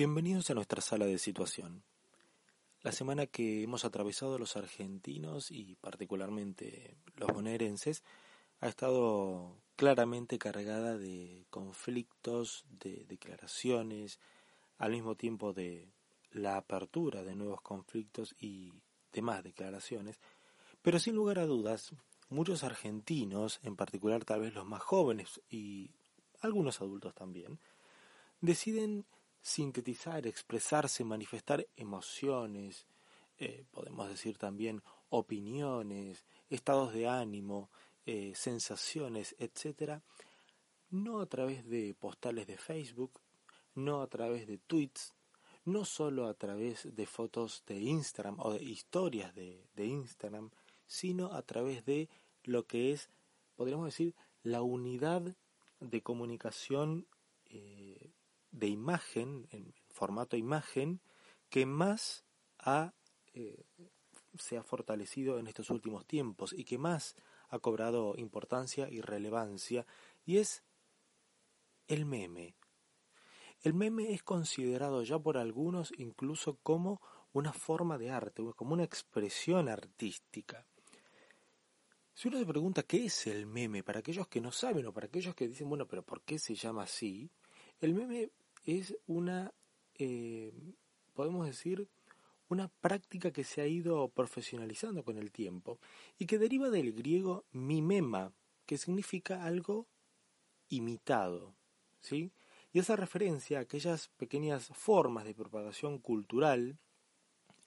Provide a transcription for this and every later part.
Bienvenidos a nuestra sala de situación. La semana que hemos atravesado los argentinos y particularmente los bonaerenses ha estado claramente cargada de conflictos, de declaraciones, al mismo tiempo de la apertura de nuevos conflictos y demás declaraciones, pero sin lugar a dudas, muchos argentinos, en particular tal vez los más jóvenes y algunos adultos también, deciden sintetizar, expresarse, manifestar emociones, eh, podemos decir también opiniones, estados de ánimo, eh, sensaciones, etcétera, no a través de postales de Facebook, no a través de tweets, no solo a través de fotos de Instagram o de historias de, Instagram, sino a través de lo que es, podríamos decir, la unidad de comunicación eh, de imagen, en formato imagen, que más ha, eh, se ha fortalecido en estos últimos tiempos y que más ha cobrado importancia y relevancia, y es el meme. El meme es considerado ya por algunos incluso como una forma de arte, como una expresión artística. Si uno se pregunta qué es el meme, para aquellos que no saben o para aquellos que dicen, bueno, pero ¿por qué se llama así? El meme es una, eh, podemos decir, una práctica que se ha ido profesionalizando con el tiempo y que deriva del griego mimema, que significa algo imitado, ¿sí? Y esa referencia a aquellas pequeñas formas de propagación cultural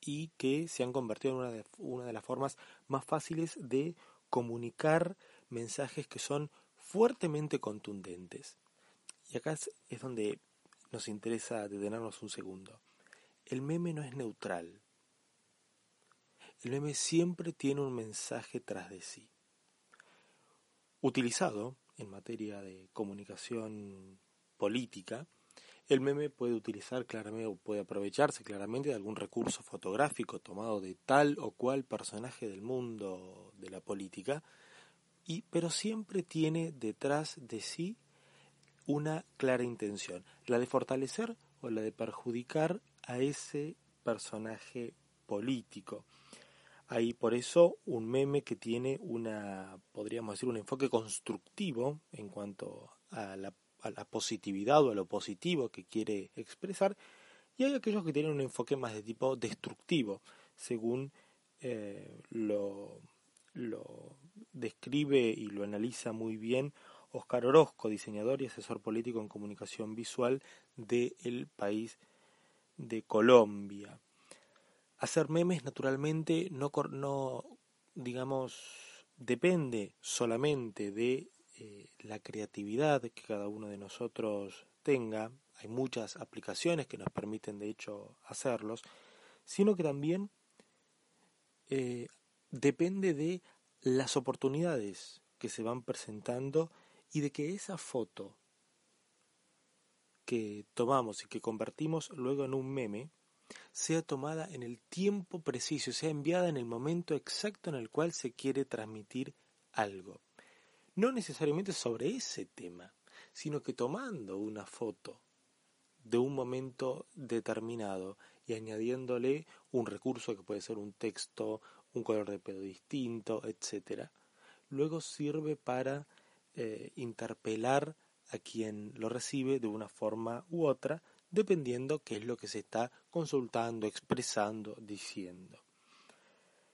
y que se han convertido en una de, una de las formas más fáciles de comunicar mensajes que son fuertemente contundentes. Y acá es donde nos interesa detenernos un segundo. El meme no es neutral. El meme siempre tiene un mensaje tras de sí. Utilizado en materia de comunicación política, el meme puede utilizar claramente o puede aprovecharse claramente de algún recurso fotográfico tomado de tal o cual personaje del mundo de la política, y, pero siempre tiene detrás de sí una clara intención, la de fortalecer o la de perjudicar a ese personaje político. Hay por eso un meme que tiene una, podríamos decir, un enfoque constructivo en cuanto a la, positividad o a lo positivo que quiere expresar, y hay aquellos que tienen un enfoque más de tipo destructivo, según eh, lo, lo describe y lo analiza muy bien Oscar Orozco, diseñador y asesor político en comunicación visual del país de Colombia. Hacer memes naturalmente no, digamos, depende solamente de eh, la creatividad que cada uno de nosotros tenga. Hay muchas aplicaciones que nos permiten de hecho hacerlos, sino que también eh, depende de las oportunidades que se van presentando y de que esa foto que tomamos y que convertimos luego en un meme sea tomada en el tiempo preciso, sea enviada en el momento exacto en el cual se quiere transmitir algo. No necesariamente sobre ese tema, sino que tomando una foto de un momento determinado y añadiéndole un recurso que puede ser un texto, un color de pelo distinto, etc., luego sirve para eh, interpelar a quien lo recibe de una forma u otra, dependiendo qué es lo que se está consultando, expresando, diciendo.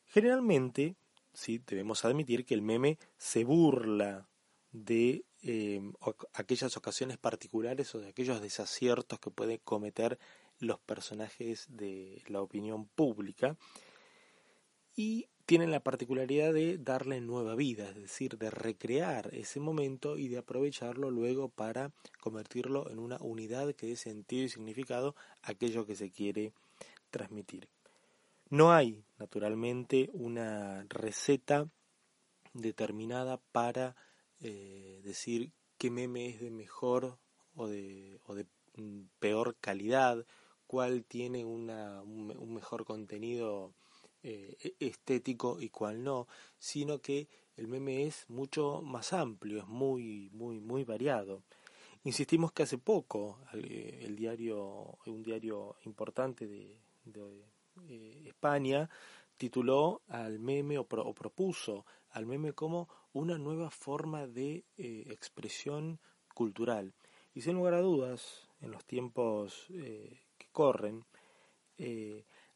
Generalmente, sí, debemos admitir que el meme se burla de eh, aquellas ocasiones particulares o de aquellos desaciertos que pueden cometer los personajes de la opinión pública y tienen la particularidad de darle nueva vida, es decir, de recrear ese momento y de aprovecharlo luego para convertirlo en una unidad que dé sentido y significado a aquello que se quiere transmitir. No hay, naturalmente, una receta determinada para eh, decir qué meme es de mejor o de, mm, peor calidad, cuál tiene un mejor contenido eh, e-, estético y cuál no, sino que el meme es mucho más amplio, es muy, muy, muy variado. Insistimos que hace poco el, diario, un diario importante de, eh, España, tituló al meme o, propuso al meme como una nueva forma de eh, expresión cultural. Y sin lugar a dudas, en los tiempos eh, que corren,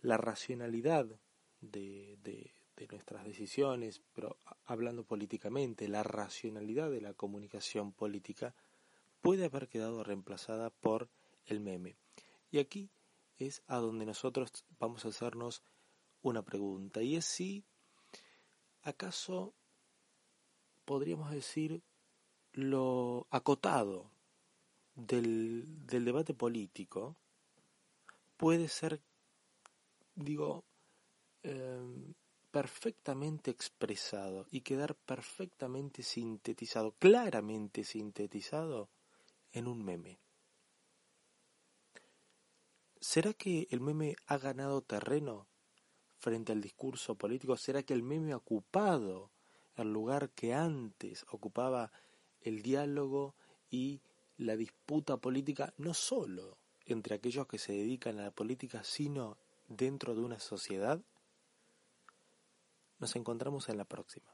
la racionalidad de, de nuestras decisiones, pero hablando políticamente, la racionalidad de la comunicación política puede haber quedado reemplazada por el meme. Y aquí es a donde nosotros vamos a hacernos una pregunta, y es si acaso podríamos decir lo acotado del, del debate político puede ser, digo, em, perfectamente expresado y quedar perfectamente sintetizado, claramente sintetizado en un meme. ¿Será que el meme ha ganado terreno frente al discurso político? ¿Será que el meme ha ocupado el lugar que antes ocupaba el diálogo y la disputa política, no solo entre aquellos que se dedican a la política, sino dentro de una sociedad? Nos encontramos en la próxima.